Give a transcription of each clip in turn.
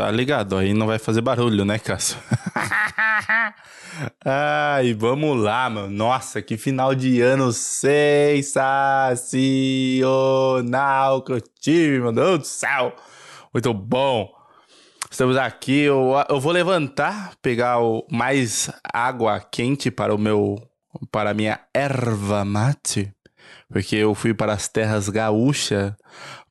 Tá ligado? Aí não vai fazer barulho, né, Cássio? Ai, vamos lá, mano. Nossa, que final de ano sensacional que eu tive, meu Deus do céu. Muito bom. Estamos aqui. Eu, eu vou levantar, pegar o, mais água quente para o meu. para a minha erva mate. Porque eu fui para as terras gaúchas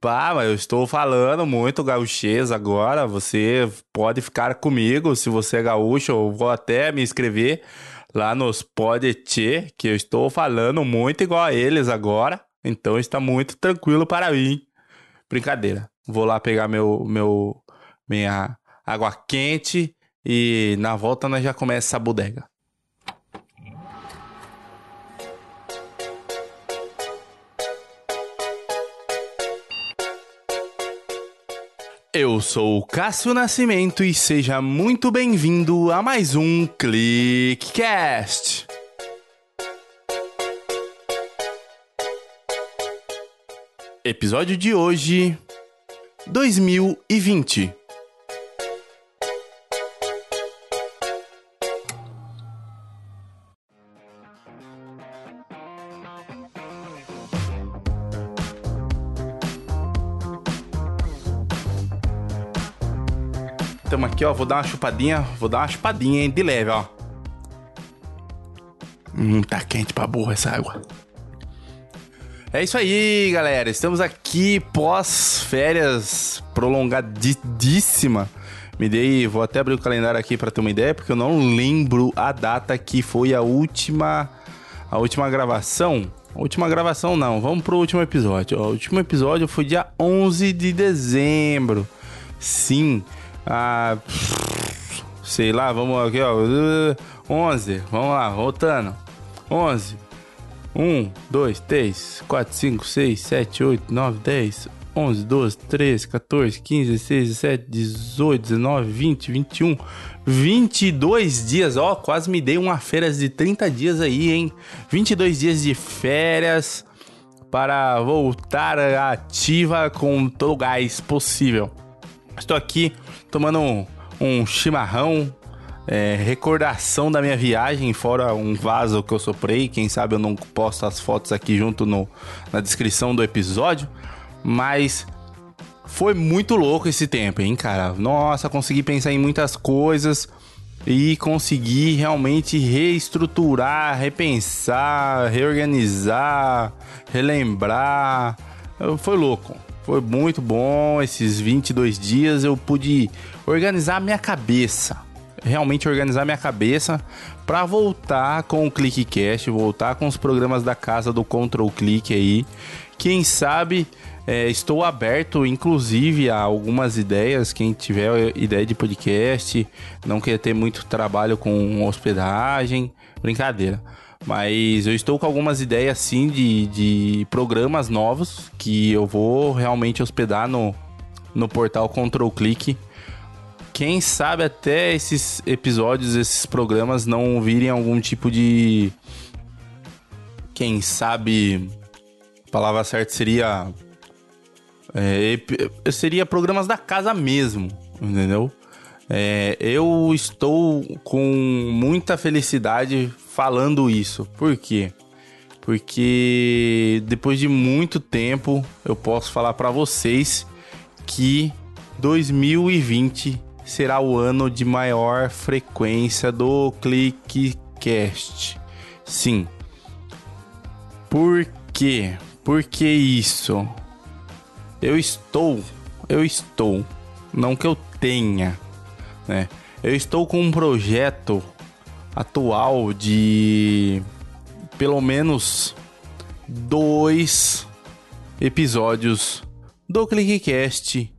Pá, mas eu estou falando muito gauchês agora. Você pode ficar comigo se você é gaúcho. Eu vou até me inscrever lá nos Podetê, que eu estou falando muito igual a eles agora. Então está muito tranquilo para mim. Brincadeira. Vou lá pegar meu, meu minha água quente e na volta nós já começa a bodega. Eu sou o Cássio Nascimento e seja muito bem-vindo a mais um ClickCast. Episódio de hoje: 2020. Aqui, ó. Vou dar uma chupadinha. Vou dar uma chupadinha, hein? De leve, ó. Hum, tá quente pra burra essa água. É isso aí, galera. Estamos aqui pós férias prolongadíssima. Me dei, vou até abrir o calendário aqui para ter uma ideia, porque eu não lembro a data que foi a última a última gravação. A última gravação não, vamos pro último episódio. O último episódio foi dia 11 de dezembro. Sim, ah, sei lá, vamos aqui, ó. 11, vamos lá, voltando. 11. 1, 2, 3, 4, 5, 6, 7, 8, 9, 10, 11, 12, 13, 14, 15, 16, 17, 18, 19, 20, 21, 22 dias. Ó, quase me dei uma férias de 30 dias aí, hein? 22 dias de férias para voltar ativa com todo o gás possível. Estou aqui tomando um, um chimarrão, é, recordação da minha viagem, fora um vaso que eu soprei. Quem sabe eu não posto as fotos aqui junto no, na descrição do episódio. Mas foi muito louco esse tempo, hein, cara? Nossa, consegui pensar em muitas coisas e consegui realmente reestruturar, repensar, reorganizar, relembrar. Foi louco. Foi muito bom esses 22 dias. Eu pude organizar a minha cabeça. Realmente organizar minha cabeça para voltar com o ClickCast, voltar com os programas da casa do Control Click aí. Quem sabe é, estou aberto, inclusive, a algumas ideias. Quem tiver ideia de podcast, não quer ter muito trabalho com hospedagem, brincadeira. Mas eu estou com algumas ideias sim de, de programas novos que eu vou realmente hospedar no, no portal Control Click. Quem sabe até esses episódios, esses programas não virem algum tipo de. Quem sabe. A palavra certa seria. É, seria programas da casa mesmo, entendeu? É, eu estou com muita felicidade falando isso. Por quê? Porque depois de muito tempo eu posso falar para vocês que 2020 será o ano de maior frequência do ClickCast. Sim. Por quê? Por que isso? Eu estou, eu estou, não que eu tenha, né? Eu estou com um projeto atual de pelo menos dois episódios do ClickCast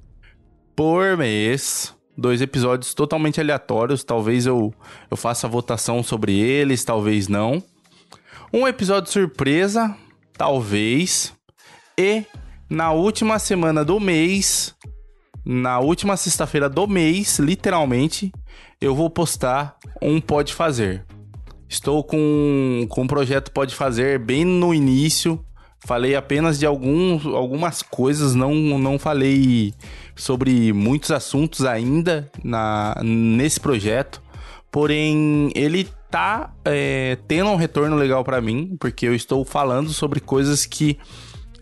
por mês. Dois episódios totalmente aleatórios. Talvez eu, eu faça votação sobre eles, talvez não. Um episódio surpresa, talvez. E na última semana do mês, na última sexta-feira do mês, literalmente, eu vou postar um Pode Fazer. Estou com, com um projeto Pode Fazer bem no início, Falei apenas de alguns, algumas coisas, não, não falei sobre muitos assuntos ainda na, nesse projeto. Porém, ele tá é, tendo um retorno legal para mim, porque eu estou falando sobre coisas que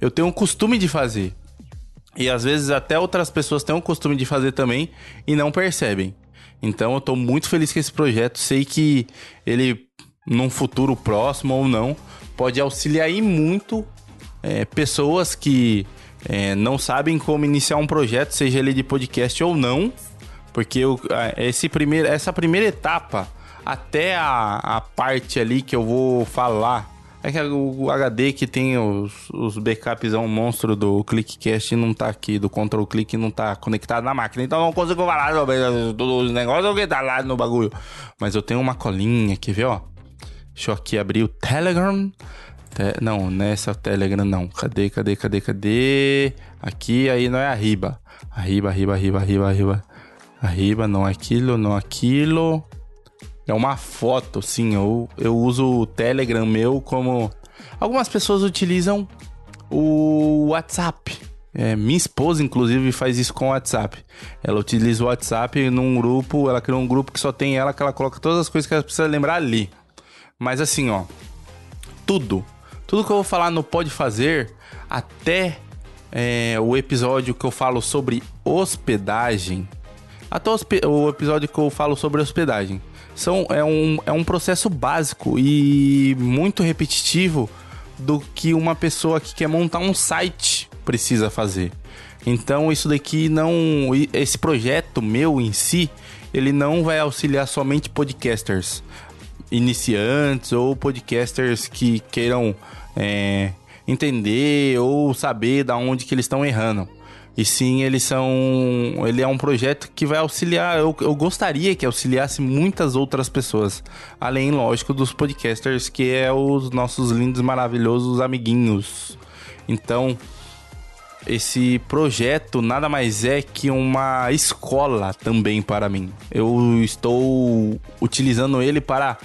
eu tenho o costume de fazer. E às vezes até outras pessoas têm o costume de fazer também e não percebem. Então eu tô muito feliz com esse projeto. Sei que ele, num futuro próximo ou não, pode auxiliar muito é, pessoas que é, não sabem como iniciar um projeto, seja ele de podcast ou não. Porque eu, esse primeiro, essa primeira etapa, até a, a parte ali que eu vou falar é que o HD que tem os, os backups é um monstro do ClickCast não tá aqui, do Control Click não tá conectado na máquina. Então não consigo falar sobre os negócios que tá lá no bagulho. Mas eu tenho uma colinha aqui, viu? Ó. Deixa eu aqui abrir o Telegram. Te... Não, nessa é Telegram não. Cadê, cadê, cadê, cadê? Aqui, aí não é arriba. Arriba, arriba, arriba, arriba, arriba. Arriba, não é aquilo, não é aquilo. É uma foto, sim. Eu, eu uso o Telegram meu como. Algumas pessoas utilizam o WhatsApp. É, minha esposa, inclusive, faz isso com o WhatsApp. Ela utiliza o WhatsApp num grupo, ela criou um grupo que só tem ela, que ela coloca todas as coisas que ela precisa lembrar ali. Mas assim, ó, tudo, tudo que eu vou falar no Pode Fazer, até é, o episódio que eu falo sobre hospedagem, até o episódio que eu falo sobre hospedagem, são, é, um, é um processo básico e muito repetitivo do que uma pessoa que quer montar um site precisa fazer. Então isso daqui não, esse projeto meu em si, ele não vai auxiliar somente podcasters iniciantes ou podcasters que queiram é, entender ou saber da onde que eles estão errando. E sim, eles são. Ele é um projeto que vai auxiliar. Eu, eu gostaria que auxiliasse muitas outras pessoas. Além, lógico, dos podcasters, que é os nossos lindos, maravilhosos amiguinhos. Então, esse projeto nada mais é que uma escola também para mim. Eu estou utilizando ele para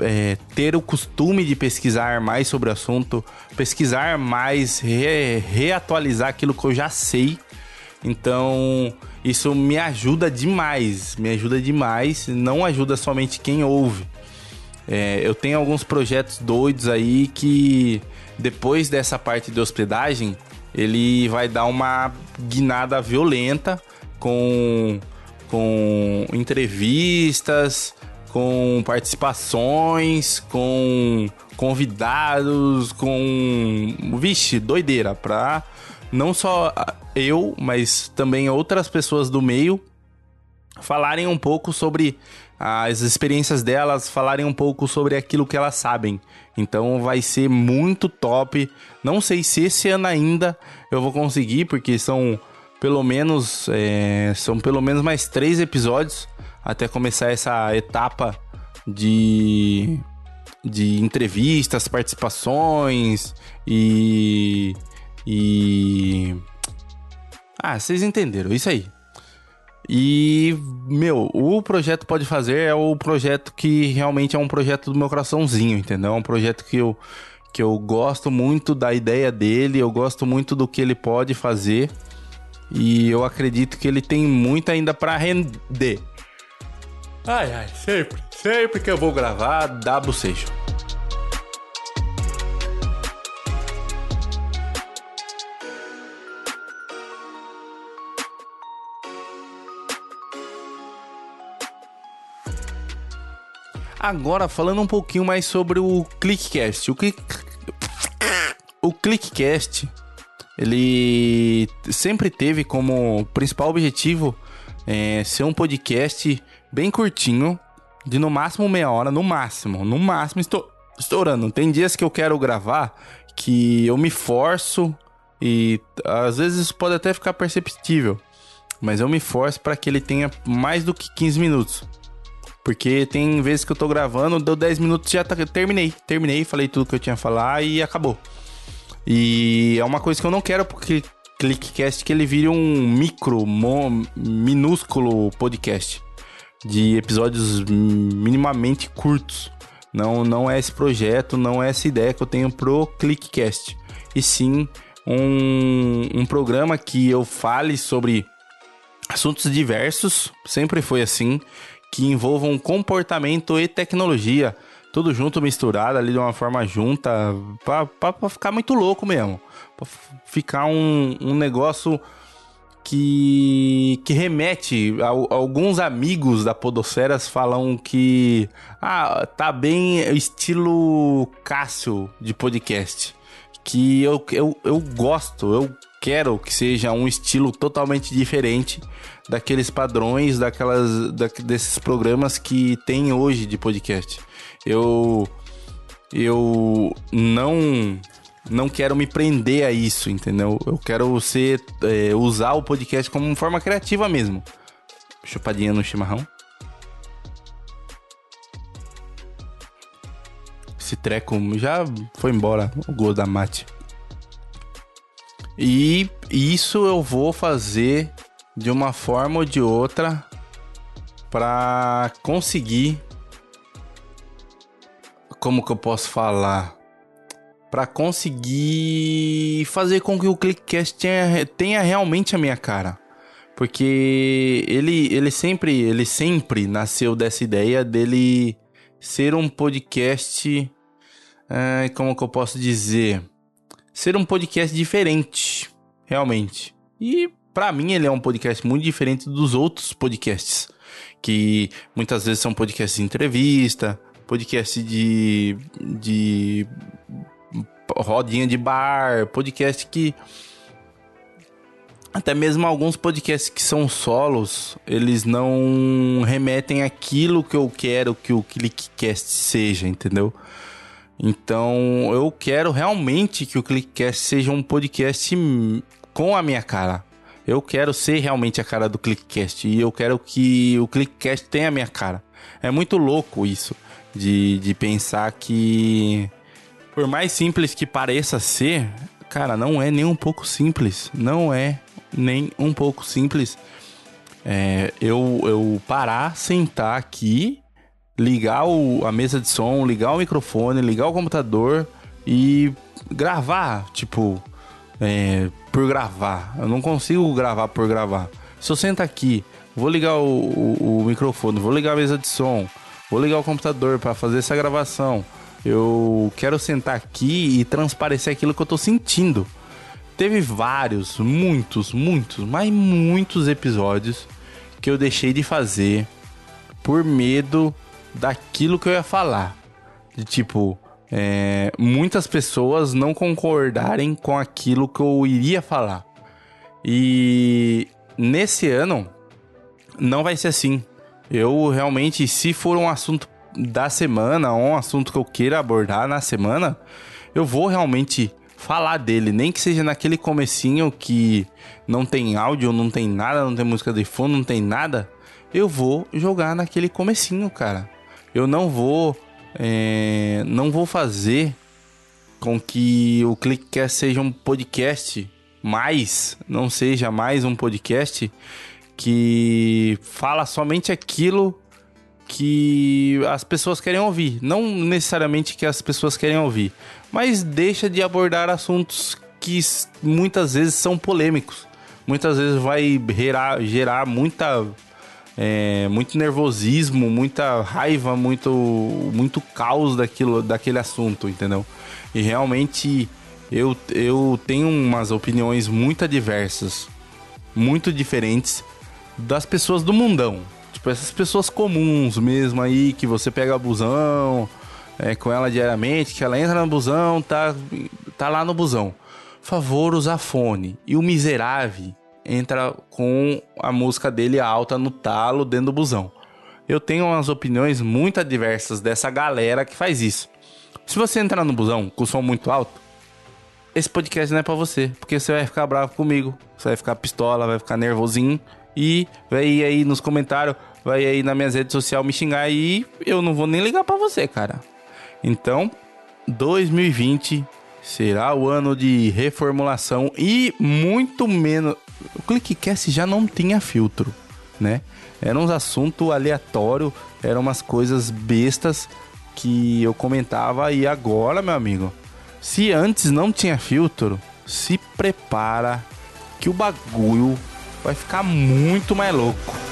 é, ter o costume de pesquisar mais sobre o assunto, pesquisar mais, re, reatualizar aquilo que eu já sei então, isso me ajuda demais, me ajuda demais, não ajuda somente quem ouve. É, eu tenho alguns projetos doidos aí que depois dessa parte de hospedagem, ele vai dar uma guinada violenta com, com entrevistas, com participações, com convidados, com. Vixe, doideira, pra não só eu, mas também outras pessoas do meio falarem um pouco sobre as experiências delas, falarem um pouco sobre aquilo que elas sabem. Então vai ser muito top. Não sei se esse ano ainda eu vou conseguir, porque são pelo menos é, são pelo menos mais três episódios até começar essa etapa de de entrevistas, participações e e. Ah, vocês entenderam, isso aí. E, meu, o projeto Pode Fazer é o projeto que realmente é um projeto do meu coraçãozinho, entendeu? É um projeto que eu, que eu gosto muito da ideia dele, eu gosto muito do que ele pode fazer. E eu acredito que ele tem muito ainda para render. Ai, ai, sempre, sempre que eu vou gravar, dá bocejo. Agora, falando um pouquinho mais sobre o ClickCast. O, Click... o ClickCast, ele sempre teve como principal objetivo é, ser um podcast bem curtinho, de no máximo meia hora, no máximo, no máximo estou estourando. Tem dias que eu quero gravar que eu me forço e às vezes isso pode até ficar perceptível, mas eu me forço para que ele tenha mais do que 15 minutos. Porque tem vezes que eu tô gravando, deu 10 minutos já tá, terminei. Terminei, falei tudo que eu tinha a falar e acabou. E é uma coisa que eu não quero porque Clickcast que ele vire um micro, mo, minúsculo podcast de episódios minimamente curtos. Não, não é esse projeto, não é essa ideia que eu tenho pro Clickcast. E sim um, um programa que eu fale sobre assuntos diversos, sempre foi assim, que envolvam comportamento e tecnologia, tudo junto, misturado ali de uma forma junta, pra ficar muito louco mesmo. Pra ficar um, um negócio que, que remete a, a, alguns amigos da Podosferas falam que ah, tá bem estilo Cássio de podcast. Que eu, eu, eu gosto, eu quero que seja um estilo totalmente diferente daqueles padrões, daquelas, da, desses programas que tem hoje de podcast. Eu, eu não não quero me prender a isso, entendeu? Eu quero ser, é, usar o podcast como uma forma criativa mesmo. Chupadinha no chimarrão. Esse treco já foi embora, o gol da mate. E isso eu vou fazer de uma forma ou de outra para conseguir como que eu posso falar para conseguir fazer com que o Clickcast tenha, tenha realmente a minha cara. Porque ele, ele sempre ele sempre nasceu dessa ideia dele ser um podcast. É, como que eu posso dizer? Ser um podcast diferente, realmente. E para mim ele é um podcast muito diferente dos outros podcasts. Que muitas vezes são podcasts de entrevista, podcast de, de rodinha de bar, podcast que até mesmo alguns podcasts que são solos, eles não remetem aquilo que eu quero que o Clickcast seja, entendeu? Então, eu quero realmente que o Clickcast seja um podcast com a minha cara. Eu quero ser realmente a cara do Clickcast e eu quero que o Clickcast tenha a minha cara. É muito louco isso de, de pensar que por mais simples que pareça ser, cara, não é nem um pouco simples. Não é nem um pouco simples. É, eu, eu parar, sentar aqui, ligar o, a mesa de som, ligar o microfone, ligar o computador e gravar, tipo, é, por gravar. Eu não consigo gravar por gravar. Se eu sentar aqui, vou ligar o, o, o microfone, vou ligar a mesa de som, vou ligar o computador para fazer essa gravação eu quero sentar aqui e transparecer aquilo que eu tô sentindo. Teve vários, muitos, muitos, mas muitos episódios que eu deixei de fazer por medo daquilo que eu ia falar. De tipo, é, muitas pessoas não concordarem com aquilo que eu iria falar. E nesse ano não vai ser assim. Eu realmente, se for um assunto da semana, um assunto que eu queira abordar na semana, eu vou realmente falar dele, nem que seja naquele comecinho que não tem áudio, não tem nada, não tem música de fundo, não tem nada, eu vou jogar naquele comecinho, cara. Eu não vou, é, não vou fazer com que o Clickcast seja um podcast mais, não seja mais um podcast que fala somente aquilo que as pessoas querem ouvir. Não necessariamente que as pessoas querem ouvir, mas deixa de abordar assuntos que muitas vezes são polêmicos. Muitas vezes vai gerar, gerar muita, é, muito nervosismo, muita raiva, muito, muito caos daquilo, daquele assunto, entendeu? E realmente eu, eu tenho umas opiniões muito diversas, muito diferentes das pessoas do mundão. Tipo, essas pessoas comuns mesmo aí, que você pega a busão é, com ela diariamente, que ela entra no busão, tá, tá lá no busão. Favor usar fone. E o miserável entra com a música dele alta no talo dentro do busão. Eu tenho umas opiniões muito adversas dessa galera que faz isso. Se você entrar no busão com som muito alto, esse podcast não é para você, porque você vai ficar bravo comigo, você vai ficar pistola, vai ficar nervosinho e vai aí nos comentários, vai aí nas minhas redes sociais me xingar e eu não vou nem ligar para você, cara. Então, 2020 será o ano de reformulação e muito menos. O Clickcast já não tinha filtro, né? Era uns assuntos aleatórios, eram umas coisas bestas que eu comentava e agora, meu amigo, se antes não tinha filtro, se prepara que o bagulho vai ficar muito mais louco.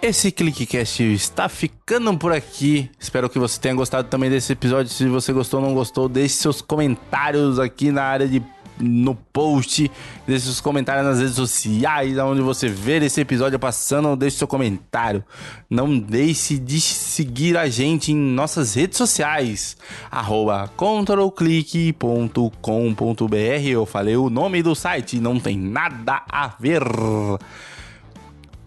Esse ClickCast está ficando por aqui. Espero que você tenha gostado também desse episódio. Se você gostou ou não gostou, deixe seus comentários aqui na área de no post, deixe seus comentários nas redes sociais, onde você ver esse episódio passando, deixe seu comentário. Não deixe de seguir a gente em nossas redes sociais, arroba controlclick.com.br. Eu falei o nome do site, não tem nada a ver.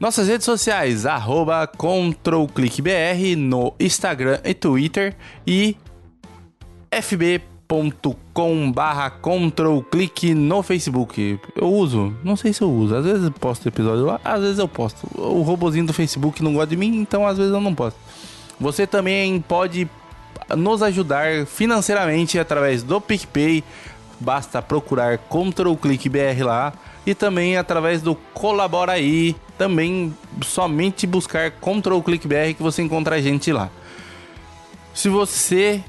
Nossas redes sociais, arroba ControlClickBR no Instagram e Twitter e fb.com barra ControlClick no Facebook. Eu uso, não sei se eu uso, às vezes eu posto episódio lá, às vezes eu posto. O robozinho do Facebook não gosta de mim, então às vezes eu não posto. Você também pode nos ajudar financeiramente através do PicPay, basta procurar ControlClickBR lá e também através do Colabora aí, também somente buscar Control Click BR que você encontra a gente lá. Se você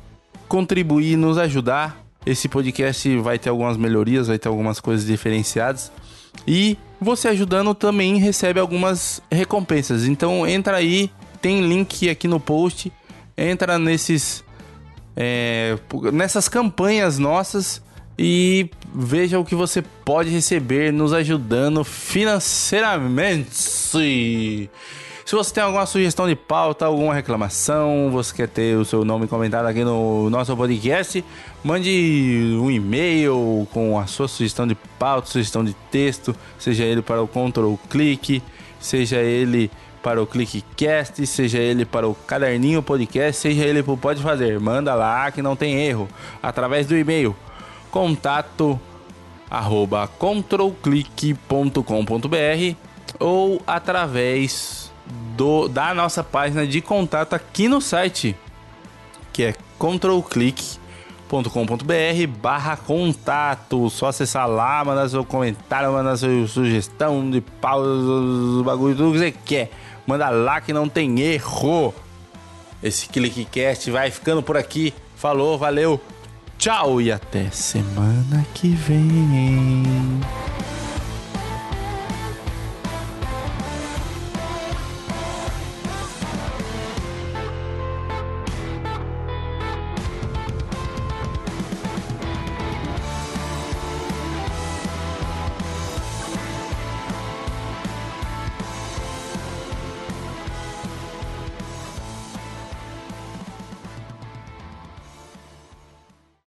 contribuir e nos ajudar, esse podcast vai ter algumas melhorias, vai ter algumas coisas diferenciadas. E você ajudando também recebe algumas recompensas. Então entra aí, tem link aqui no post. Entra nesses é, nessas campanhas nossas e veja o que você pode receber nos ajudando financeiramente. Se você tem alguma sugestão de pauta, alguma reclamação, você quer ter o seu nome comentado aqui no nosso podcast, mande um e-mail com a sua sugestão de pauta, sugestão de texto, seja ele para o Control Click, seja ele para o ClickCast, seja ele para o Caderninho Podcast, seja ele para o Pode Fazer. Manda lá que não tem erro, através do e-mail contato arroba controlclick.com.br ou através do, da nossa página de contato aqui no site, que é controlclick.com.br barra contato. Só acessar lá, mandar seu comentário, mandar sua sugestão de pausa, bagulho, tudo que você quer. Manda lá que não tem erro. Esse ClickCast vai ficando por aqui. Falou, valeu! Tchau e até semana que vem.